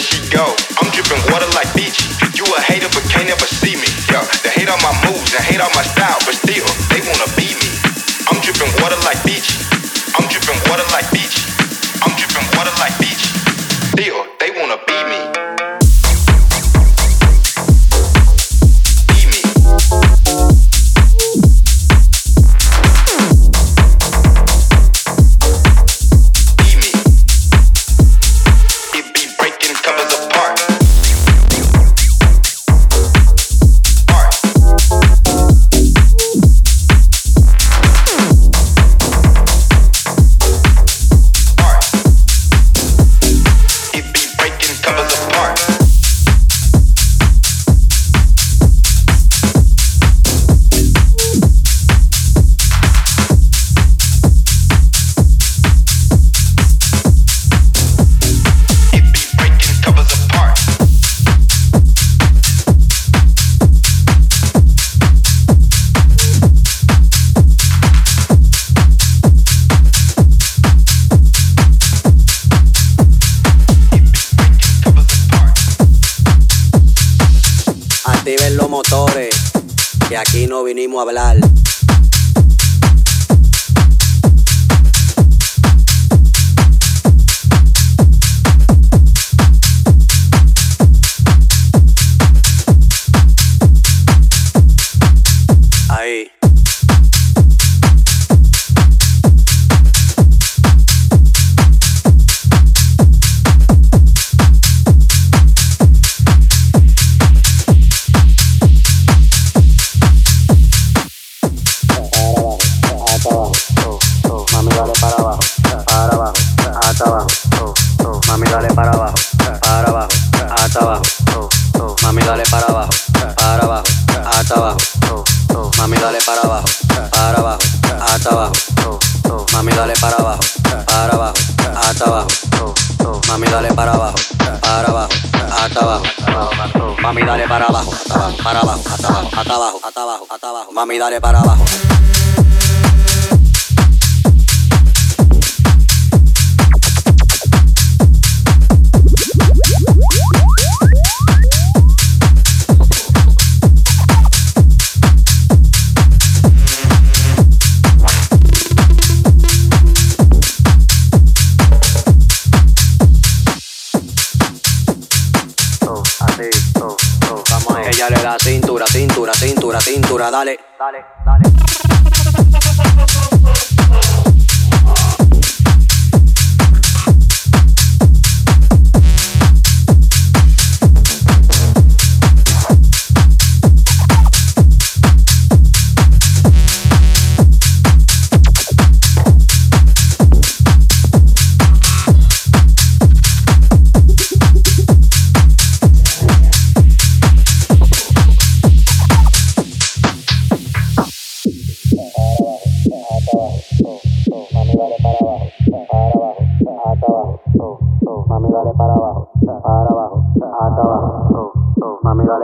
she go. I'm dripping water like Fiji. You a hater but can't ever see me. Yo, they hate on my moves and hate on my style, but still. Ella le da cintura, cintura, cintura, cintura, dale, dale, dale.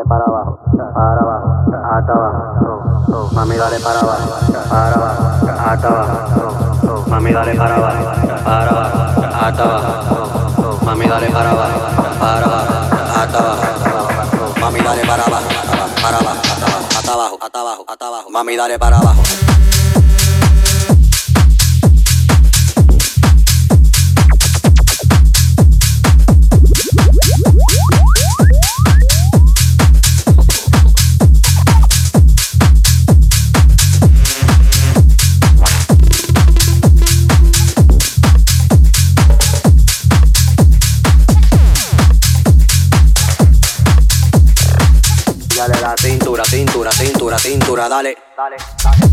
para abajo, para abajo, hasta abajo, mami dale para abajo, para abajo, hasta abajo, mami dale para abajo, para abajo, hasta abajo, mami dale para abajo, abajo, mami dale para abajo, para abajo, hasta abajo, hasta abajo, abajo, mami dale para abajo. dale.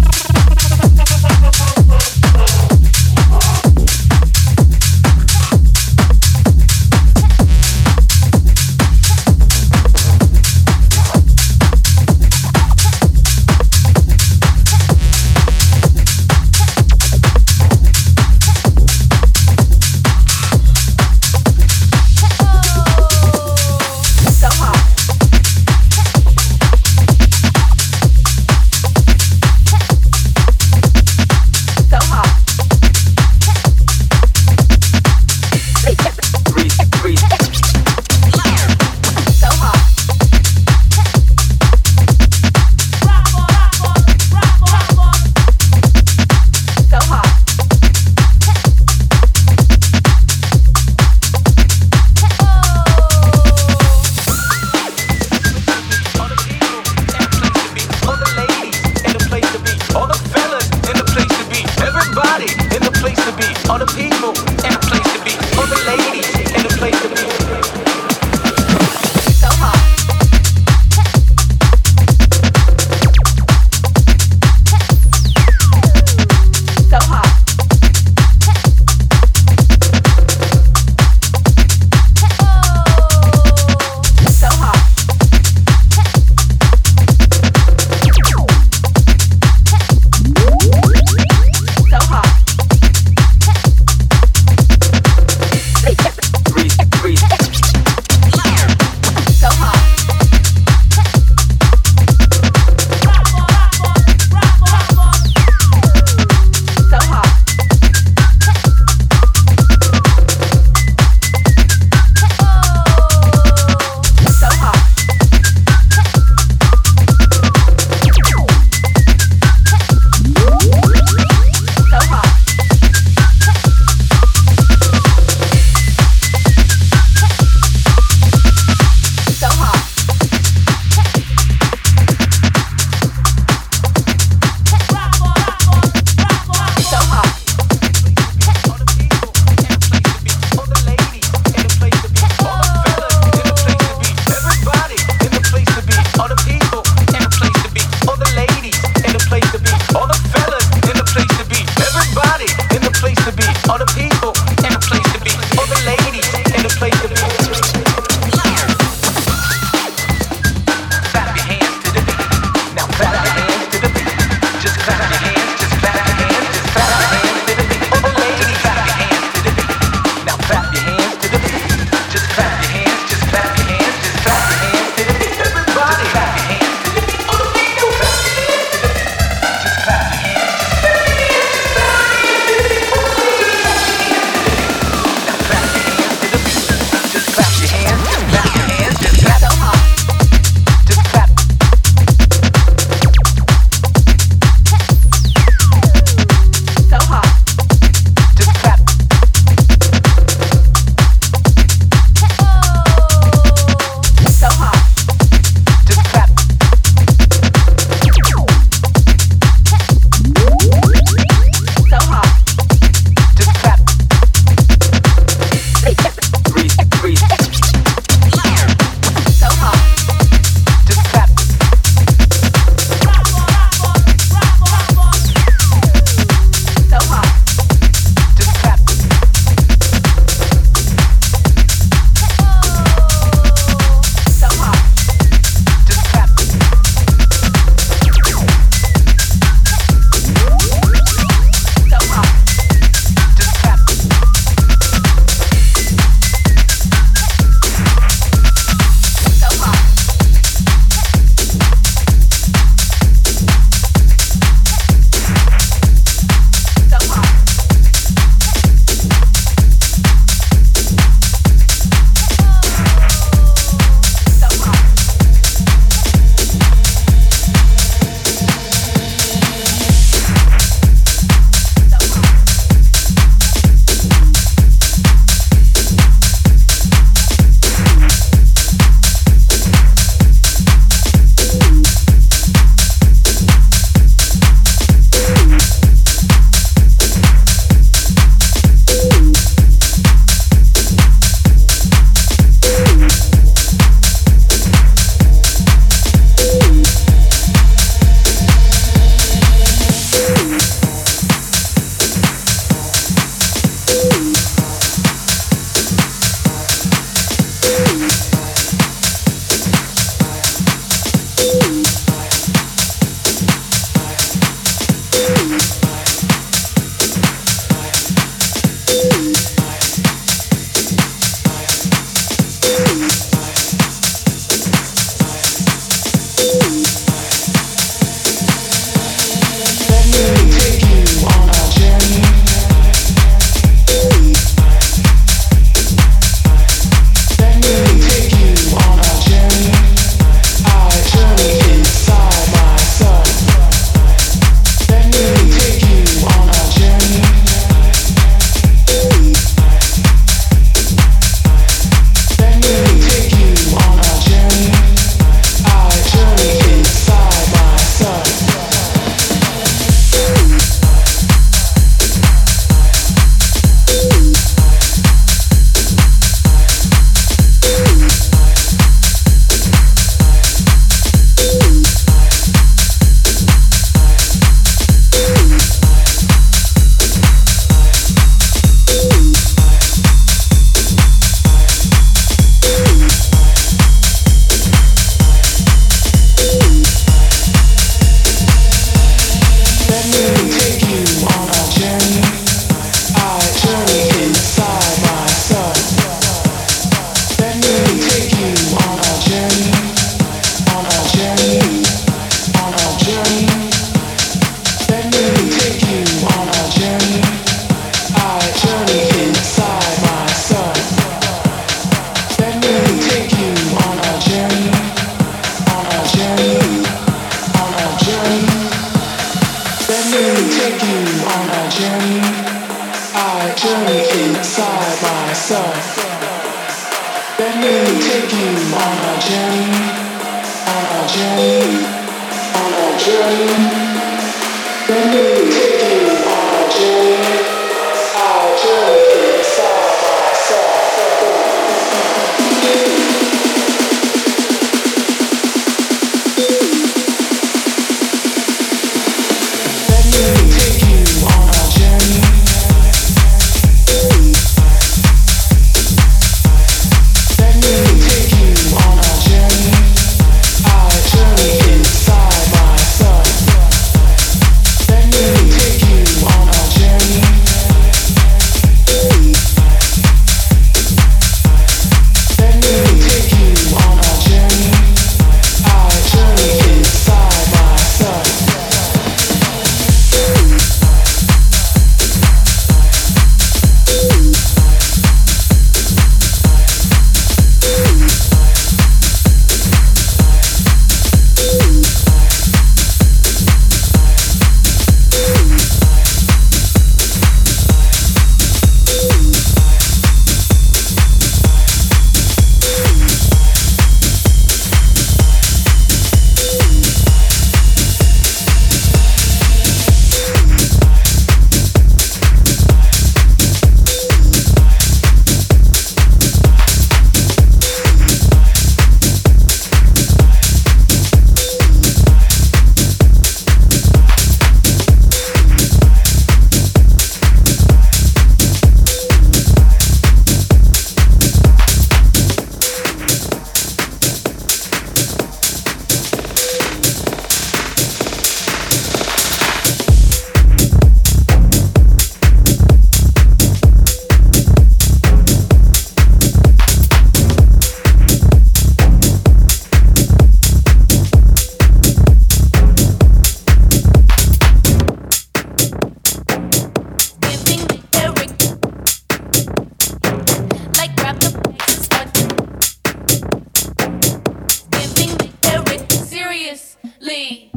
Lee.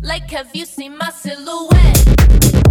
Like, have you seen my silhouette?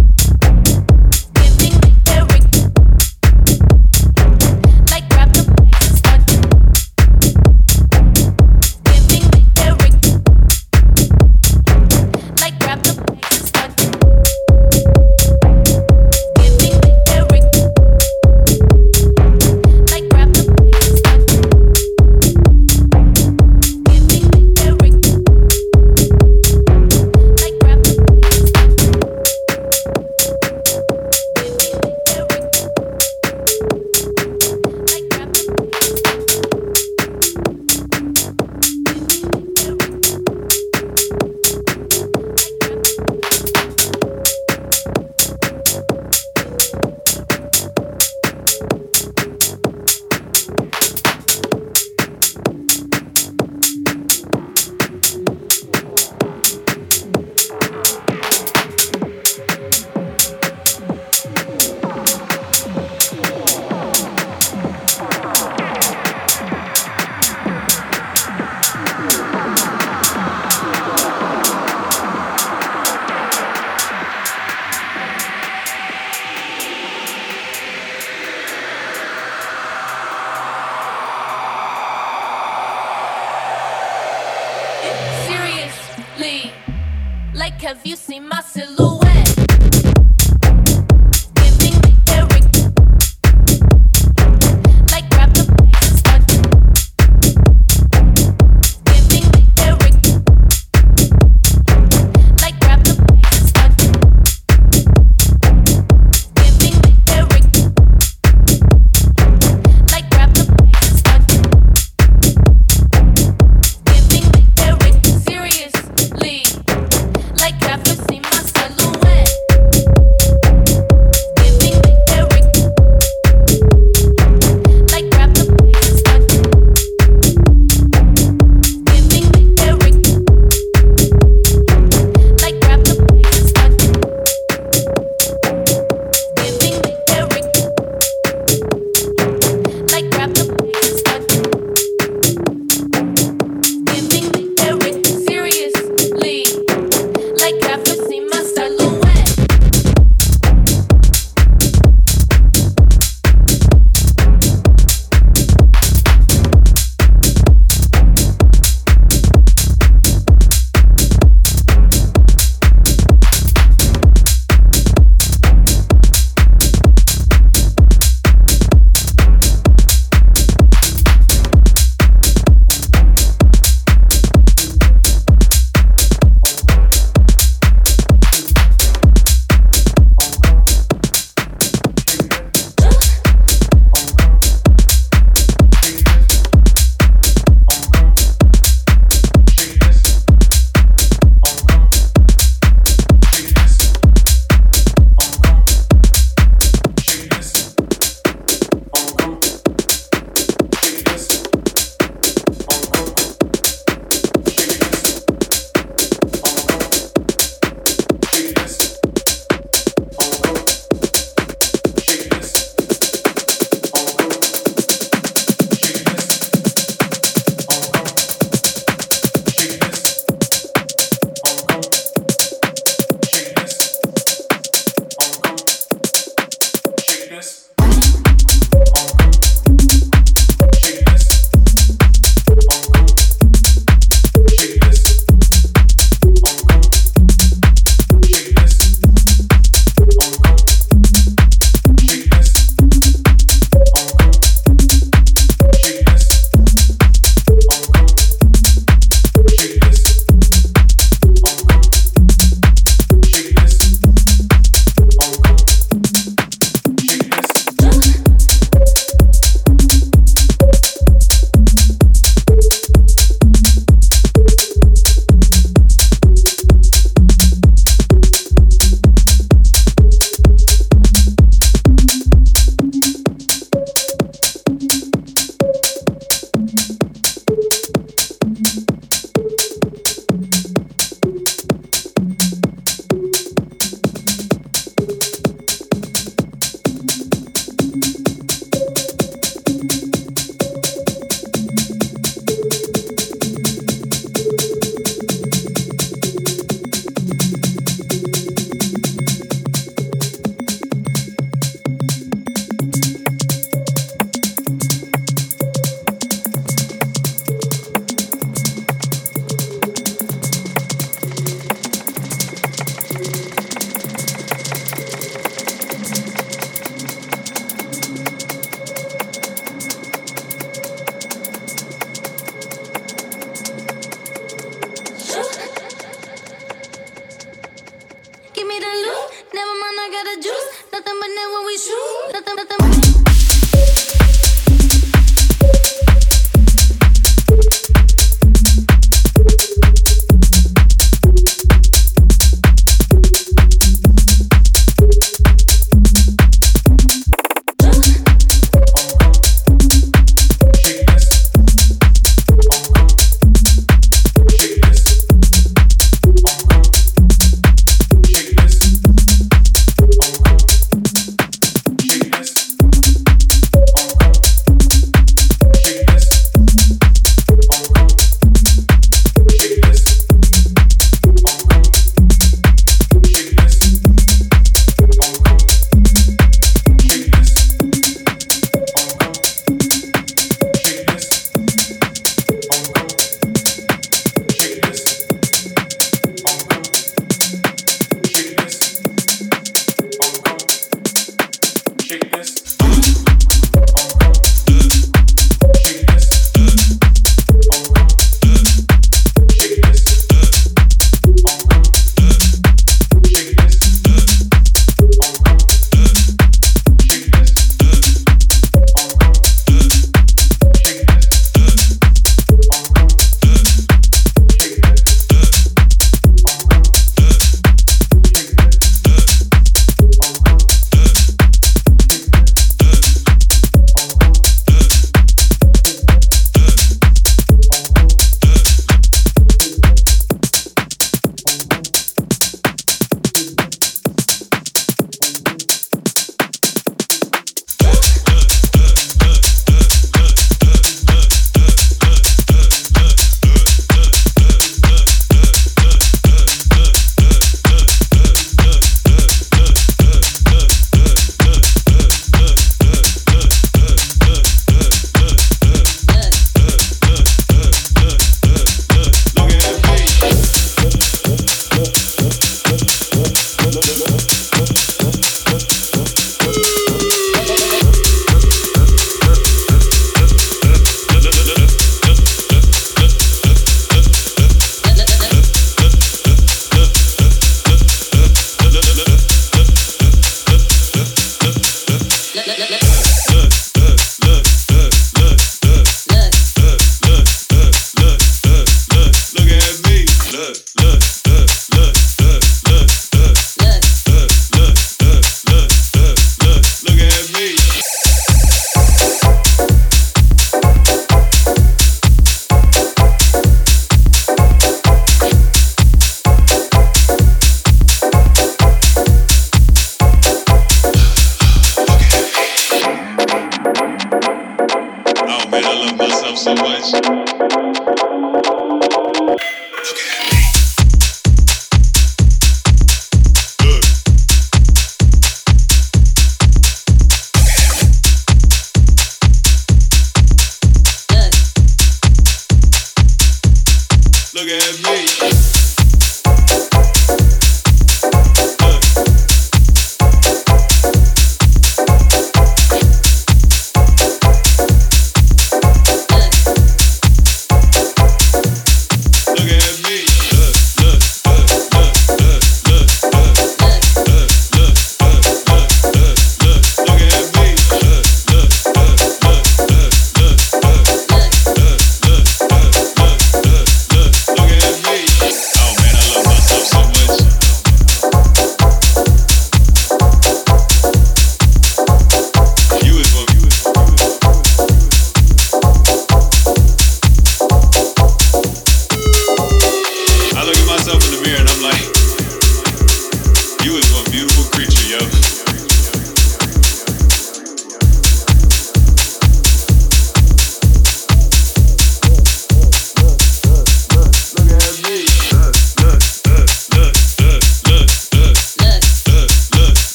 look, look.